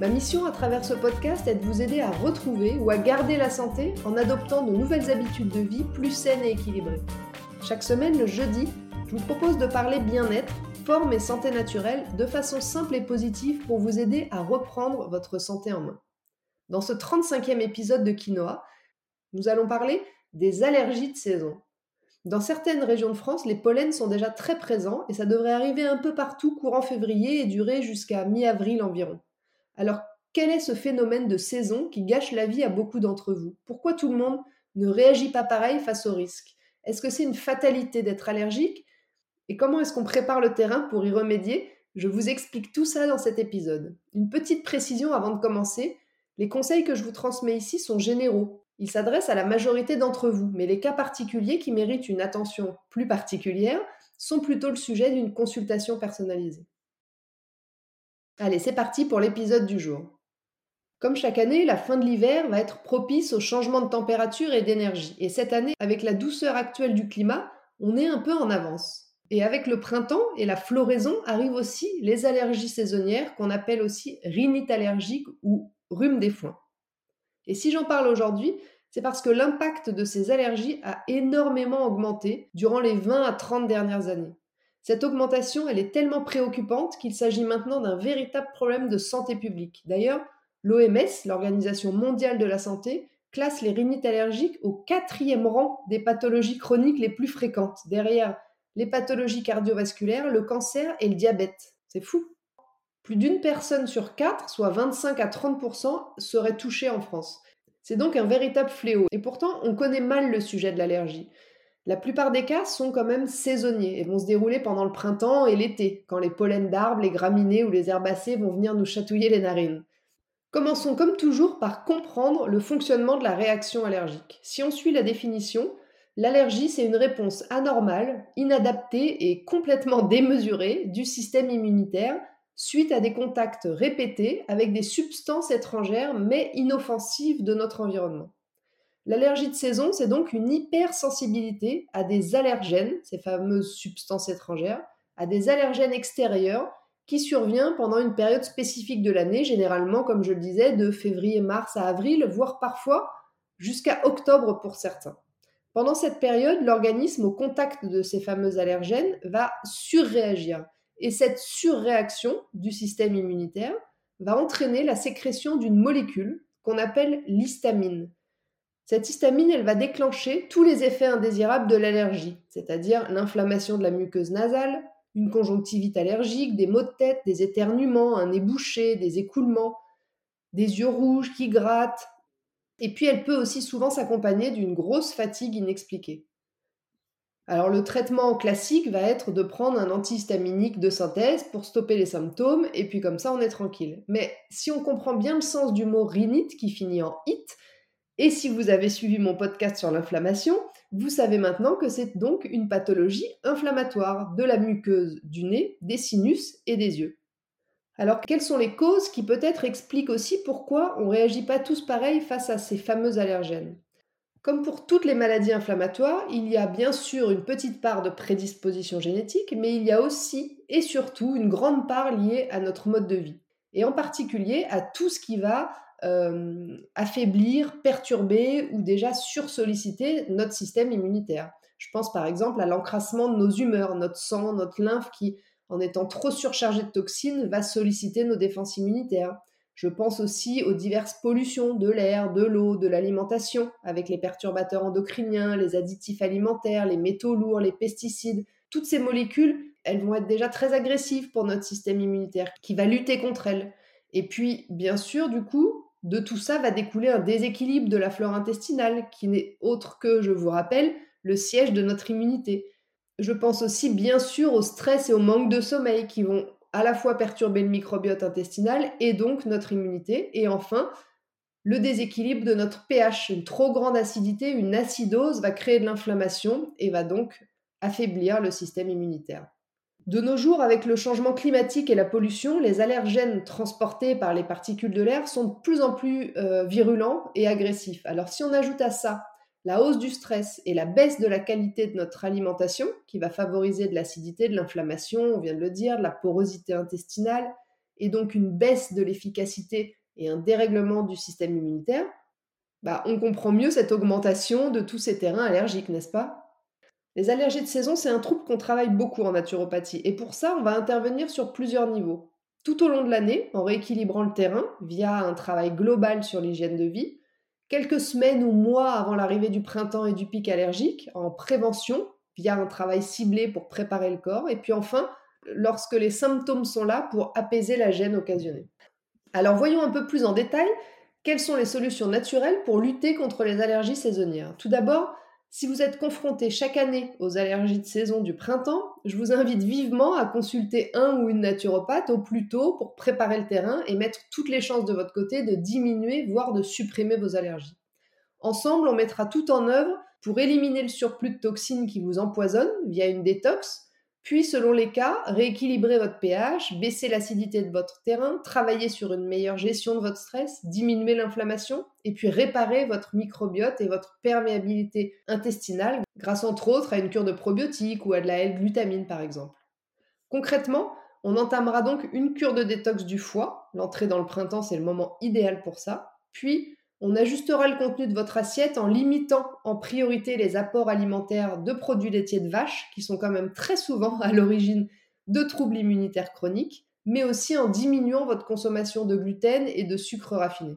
Ma mission à travers ce podcast est de vous aider à retrouver ou à garder la santé en adoptant de nouvelles habitudes de vie plus saines et équilibrées. Chaque semaine, le jeudi, je vous propose de parler bien-être, forme et santé naturelle de façon simple et positive pour vous aider à reprendre votre santé en main. Dans ce 35e épisode de Quinoa, nous allons parler des allergies de saison. Dans certaines régions de France, les pollens sont déjà très présents et ça devrait arriver un peu partout courant février et durer jusqu'à mi-avril environ. Alors, quel est ce phénomène de saison qui gâche la vie à beaucoup d'entre vous? Pourquoi tout le monde ne réagit pas pareil face au risque? Est-ce que c'est une fatalité d'être allergique? Et comment est-ce qu'on prépare le terrain pour y remédier? Je vous explique tout ça dans cet épisode. Une petite précision avant de commencer. Les conseils que je vous transmets ici sont généraux. Ils s'adressent à la majorité d'entre vous, mais les cas particuliers qui méritent une attention plus particulière sont plutôt le sujet d'une consultation personnalisée. Allez, c'est parti pour l'épisode du jour. Comme chaque année, la fin de l'hiver va être propice aux changements de température et d'énergie. Et cette année, avec la douceur actuelle du climat, on est un peu en avance. Et avec le printemps et la floraison arrivent aussi les allergies saisonnières qu'on appelle aussi rhinite allergique ou rhume des foins. Et si j'en parle aujourd'hui, c'est parce que l'impact de ces allergies a énormément augmenté durant les 20 à 30 dernières années. Cette augmentation, elle est tellement préoccupante qu'il s'agit maintenant d'un véritable problème de santé publique. D'ailleurs, l'OMS, l'Organisation mondiale de la santé, classe les rhinites allergiques au quatrième rang des pathologies chroniques les plus fréquentes, derrière les pathologies cardiovasculaires, le cancer et le diabète. C'est fou. Plus d'une personne sur quatre, soit 25 à 30%, serait touchée en France. C'est donc un véritable fléau. Et pourtant, on connaît mal le sujet de l'allergie. La plupart des cas sont quand même saisonniers et vont se dérouler pendant le printemps et l'été, quand les pollens d'arbres, les graminées ou les herbacées vont venir nous chatouiller les narines. Commençons comme toujours par comprendre le fonctionnement de la réaction allergique. Si on suit la définition, l'allergie c'est une réponse anormale, inadaptée et complètement démesurée du système immunitaire suite à des contacts répétés avec des substances étrangères mais inoffensives de notre environnement. L'allergie de saison, c'est donc une hypersensibilité à des allergènes, ces fameuses substances étrangères, à des allergènes extérieurs qui survient pendant une période spécifique de l'année, généralement, comme je le disais, de février-mars à avril, voire parfois jusqu'à octobre pour certains. Pendant cette période, l'organisme, au contact de ces fameux allergènes, va surréagir. Et cette surréaction du système immunitaire va entraîner la sécrétion d'une molécule qu'on appelle l'histamine. Cette histamine, elle va déclencher tous les effets indésirables de l'allergie, c'est-à-dire l'inflammation de la muqueuse nasale, une conjonctivite allergique, des maux de tête, des éternuements, un nez bouché, des écoulements, des yeux rouges qui grattent. Et puis elle peut aussi souvent s'accompagner d'une grosse fatigue inexpliquée. Alors le traitement classique va être de prendre un antihistaminique de synthèse pour stopper les symptômes et puis comme ça on est tranquille. Mais si on comprend bien le sens du mot rhinite qui finit en it, et si vous avez suivi mon podcast sur l'inflammation, vous savez maintenant que c'est donc une pathologie inflammatoire de la muqueuse du nez, des sinus et des yeux. Alors, quelles sont les causes qui peut-être expliquent aussi pourquoi on ne réagit pas tous pareil face à ces fameux allergènes? Comme pour toutes les maladies inflammatoires, il y a bien sûr une petite part de prédisposition génétique, mais il y a aussi et surtout une grande part liée à notre mode de vie, et en particulier à tout ce qui va euh, affaiblir, perturber ou déjà sursolliciter notre système immunitaire. Je pense par exemple à l'encrassement de nos humeurs, notre sang, notre lymphe qui, en étant trop surchargé de toxines, va solliciter nos défenses immunitaires. Je pense aussi aux diverses pollutions de l'air, de l'eau, de l'alimentation, avec les perturbateurs endocriniens, les additifs alimentaires, les métaux lourds, les pesticides. Toutes ces molécules, elles vont être déjà très agressives pour notre système immunitaire, qui va lutter contre elles. Et puis, bien sûr, du coup, de tout ça va découler un déséquilibre de la flore intestinale, qui n'est autre que, je vous rappelle, le siège de notre immunité. Je pense aussi bien sûr au stress et au manque de sommeil qui vont à la fois perturber le microbiote intestinal et donc notre immunité. Et enfin, Le déséquilibre de notre pH, une trop grande acidité, une acidose va créer de l'inflammation et va donc affaiblir le système immunitaire. De nos jours, avec le changement climatique et la pollution, les allergènes transportés par les particules de l'air sont de plus en plus euh, virulents et agressifs. Alors si on ajoute à ça la hausse du stress et la baisse de la qualité de notre alimentation, qui va favoriser de l'acidité, de l'inflammation, on vient de le dire, de la porosité intestinale, et donc une baisse de l'efficacité et un dérèglement du système immunitaire, bah, on comprend mieux cette augmentation de tous ces terrains allergiques, n'est-ce pas? Les allergies de saison, c'est un trouble qu'on travaille beaucoup en naturopathie. Et pour ça, on va intervenir sur plusieurs niveaux. Tout au long de l'année, en rééquilibrant le terrain via un travail global sur l'hygiène de vie, quelques semaines ou mois avant l'arrivée du printemps et du pic allergique, en prévention via un travail ciblé pour préparer le corps, et puis enfin, lorsque les symptômes sont là pour apaiser la gêne occasionnée. Alors voyons un peu plus en détail quelles sont les solutions naturelles pour lutter contre les allergies saisonnières. Tout d'abord, si vous êtes confronté chaque année aux allergies de saison du printemps, je vous invite vivement à consulter un ou une naturopathe au plus tôt pour préparer le terrain et mettre toutes les chances de votre côté de diminuer, voire de supprimer vos allergies. Ensemble, on mettra tout en œuvre pour éliminer le surplus de toxines qui vous empoisonnent via une détox, puis, selon les cas, rééquilibrer votre pH, baisser l'acidité de votre terrain, travailler sur une meilleure gestion de votre stress, diminuer l'inflammation, et puis réparer votre microbiote et votre perméabilité intestinale grâce entre autres à une cure de probiotiques ou à de la L-glutamine par exemple. Concrètement, on entamera donc une cure de détox du foie. L'entrée dans le printemps, c'est le moment idéal pour ça. Puis, on ajustera le contenu de votre assiette en limitant en priorité les apports alimentaires de produits laitiers de vache, qui sont quand même très souvent à l'origine de troubles immunitaires chroniques, mais aussi en diminuant votre consommation de gluten et de sucre raffiné.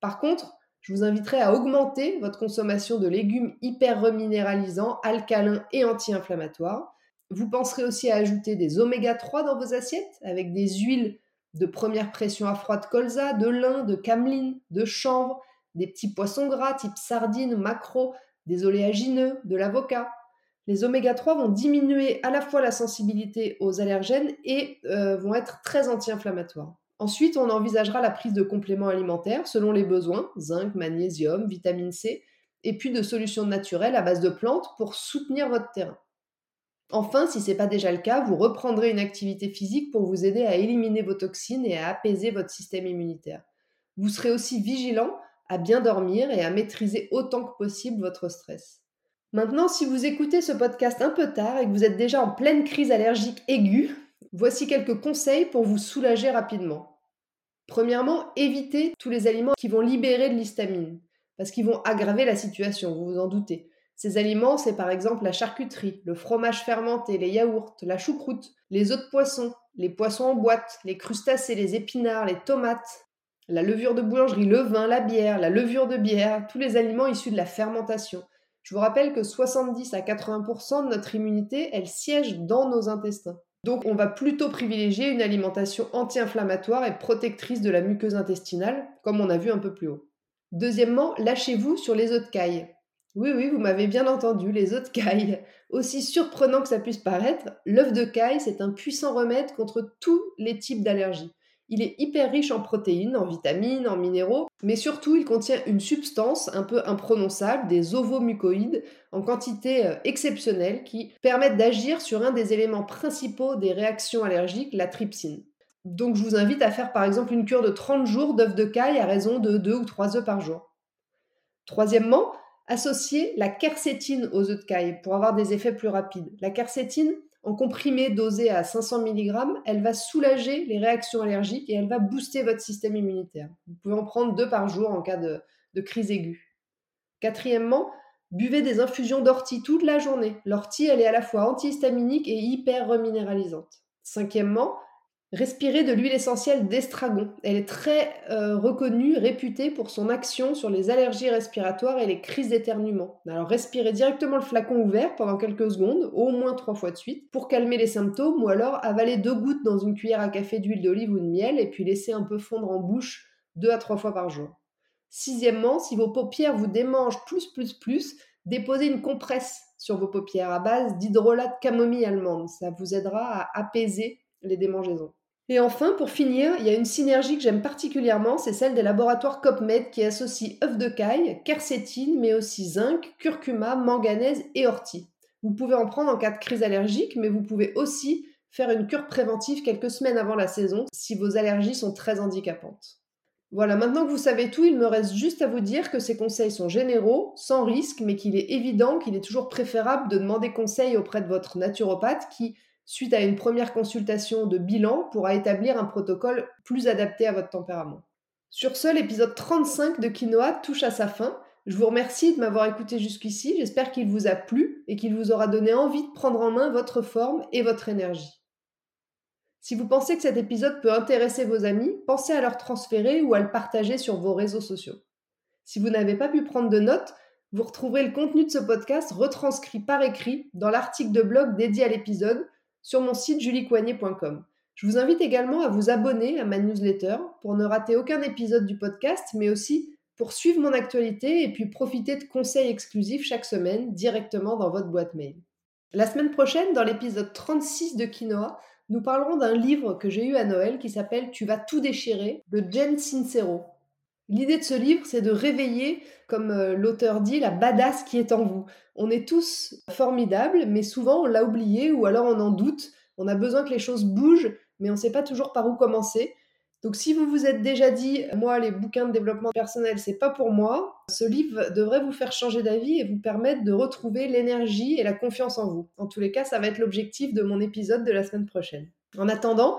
Par contre, je vous inviterai à augmenter votre consommation de légumes hyper reminéralisants, alcalins et anti-inflammatoires. Vous penserez aussi à ajouter des oméga 3 dans vos assiettes avec des huiles de première pression à froid de colza, de lin, de cameline, de chanvre, des petits poissons gras type sardines, maquereaux, des oléagineux, de l'avocat. Les oméga 3 vont diminuer à la fois la sensibilité aux allergènes et euh, vont être très anti-inflammatoires. Ensuite, on envisagera la prise de compléments alimentaires selon les besoins, zinc, magnésium, vitamine C, et puis de solutions naturelles à base de plantes pour soutenir votre terrain. Enfin, si ce n'est pas déjà le cas, vous reprendrez une activité physique pour vous aider à éliminer vos toxines et à apaiser votre système immunitaire. Vous serez aussi vigilant à bien dormir et à maîtriser autant que possible votre stress. Maintenant, si vous écoutez ce podcast un peu tard et que vous êtes déjà en pleine crise allergique aiguë, voici quelques conseils pour vous soulager rapidement. Premièrement, évitez tous les aliments qui vont libérer de l'histamine, parce qu'ils vont aggraver la situation, vous vous en doutez. Ces aliments, c'est par exemple la charcuterie, le fromage fermenté, les yaourts, la choucroute, les œufs de poisson, les poissons en boîte, les crustacés, les épinards, les tomates, la levure de boulangerie, le vin, la bière, la levure de bière, tous les aliments issus de la fermentation. Je vous rappelle que 70 à 80% de notre immunité, elle siège dans nos intestins. Donc on va plutôt privilégier une alimentation anti-inflammatoire et protectrice de la muqueuse intestinale, comme on a vu un peu plus haut. Deuxièmement, lâchez-vous sur les œufs de caille. Oui, oui, vous m'avez bien entendu, les œufs de caille. Aussi surprenant que ça puisse paraître, l'œuf de caille, c'est un puissant remède contre tous les types d'allergies. Il est hyper riche en protéines, en vitamines, en minéraux, mais surtout il contient une substance un peu imprononçable, des ovomucoïdes, en quantité euh, exceptionnelle, qui permettent d'agir sur un des éléments principaux des réactions allergiques, la trypsine. Donc je vous invite à faire par exemple une cure de 30 jours d'œufs de caille à raison de 2 ou 3 œufs par jour. Troisièmement, associer la quercétine aux œufs de caille pour avoir des effets plus rapides. La quercétine, en comprimé dosé à 500 mg, elle va soulager les réactions allergiques et elle va booster votre système immunitaire. Vous pouvez en prendre deux par jour en cas de, de crise aiguë. Quatrièmement, buvez des infusions d'ortie toute la journée. L'ortie, elle est à la fois antihistaminique et hyper reminéralisante. Cinquièmement, Respirer de l'huile essentielle d'estragon. Elle est très euh, reconnue, réputée pour son action sur les allergies respiratoires et les crises d'éternuement. Alors respirez directement le flacon ouvert pendant quelques secondes, au moins trois fois de suite, pour calmer les symptômes, ou alors avaler deux gouttes dans une cuillère à café d'huile d'olive ou de miel et puis laisser un peu fondre en bouche deux à trois fois par jour. Sixièmement, si vos paupières vous démangent plus plus plus, déposez une compresse sur vos paupières à base d'hydrolat de camomille allemande. Ça vous aidera à apaiser les démangeaisons. Et enfin, pour finir, il y a une synergie que j'aime particulièrement, c'est celle des laboratoires COPMED qui associent œufs de caille, quercétine, mais aussi zinc, curcuma, manganèse et ortie. Vous pouvez en prendre en cas de crise allergique, mais vous pouvez aussi faire une cure préventive quelques semaines avant la saison si vos allergies sont très handicapantes. Voilà, maintenant que vous savez tout, il me reste juste à vous dire que ces conseils sont généraux, sans risque, mais qu'il est évident qu'il est toujours préférable de demander conseil auprès de votre naturopathe qui, suite à une première consultation de bilan, pourra établir un protocole plus adapté à votre tempérament. Sur ce, l'épisode 35 de Quinoa touche à sa fin. Je vous remercie de m'avoir écouté jusqu'ici, j'espère qu'il vous a plu et qu'il vous aura donné envie de prendre en main votre forme et votre énergie. Si vous pensez que cet épisode peut intéresser vos amis, pensez à leur transférer ou à le partager sur vos réseaux sociaux. Si vous n'avez pas pu prendre de notes, vous retrouverez le contenu de ce podcast retranscrit par écrit dans l'article de blog dédié à l'épisode sur mon site juliecoignet.com. Je vous invite également à vous abonner à ma newsletter pour ne rater aucun épisode du podcast, mais aussi pour suivre mon actualité et puis profiter de conseils exclusifs chaque semaine directement dans votre boîte mail. La semaine prochaine, dans l'épisode 36 de Quinoa, nous parlerons d'un livre que j'ai eu à Noël qui s'appelle Tu vas tout déchirer de Jen Sincero. L'idée de ce livre, c'est de réveiller, comme euh, l'auteur dit, la badass qui est en vous. On est tous formidables, mais souvent on l'a oublié ou alors on en doute. On a besoin que les choses bougent, mais on ne sait pas toujours par où commencer. Donc si vous vous êtes déjà dit, moi les bouquins de développement personnel, c'est pas pour moi, ce livre devrait vous faire changer d'avis et vous permettre de retrouver l'énergie et la confiance en vous. En tous les cas, ça va être l'objectif de mon épisode de la semaine prochaine. En attendant,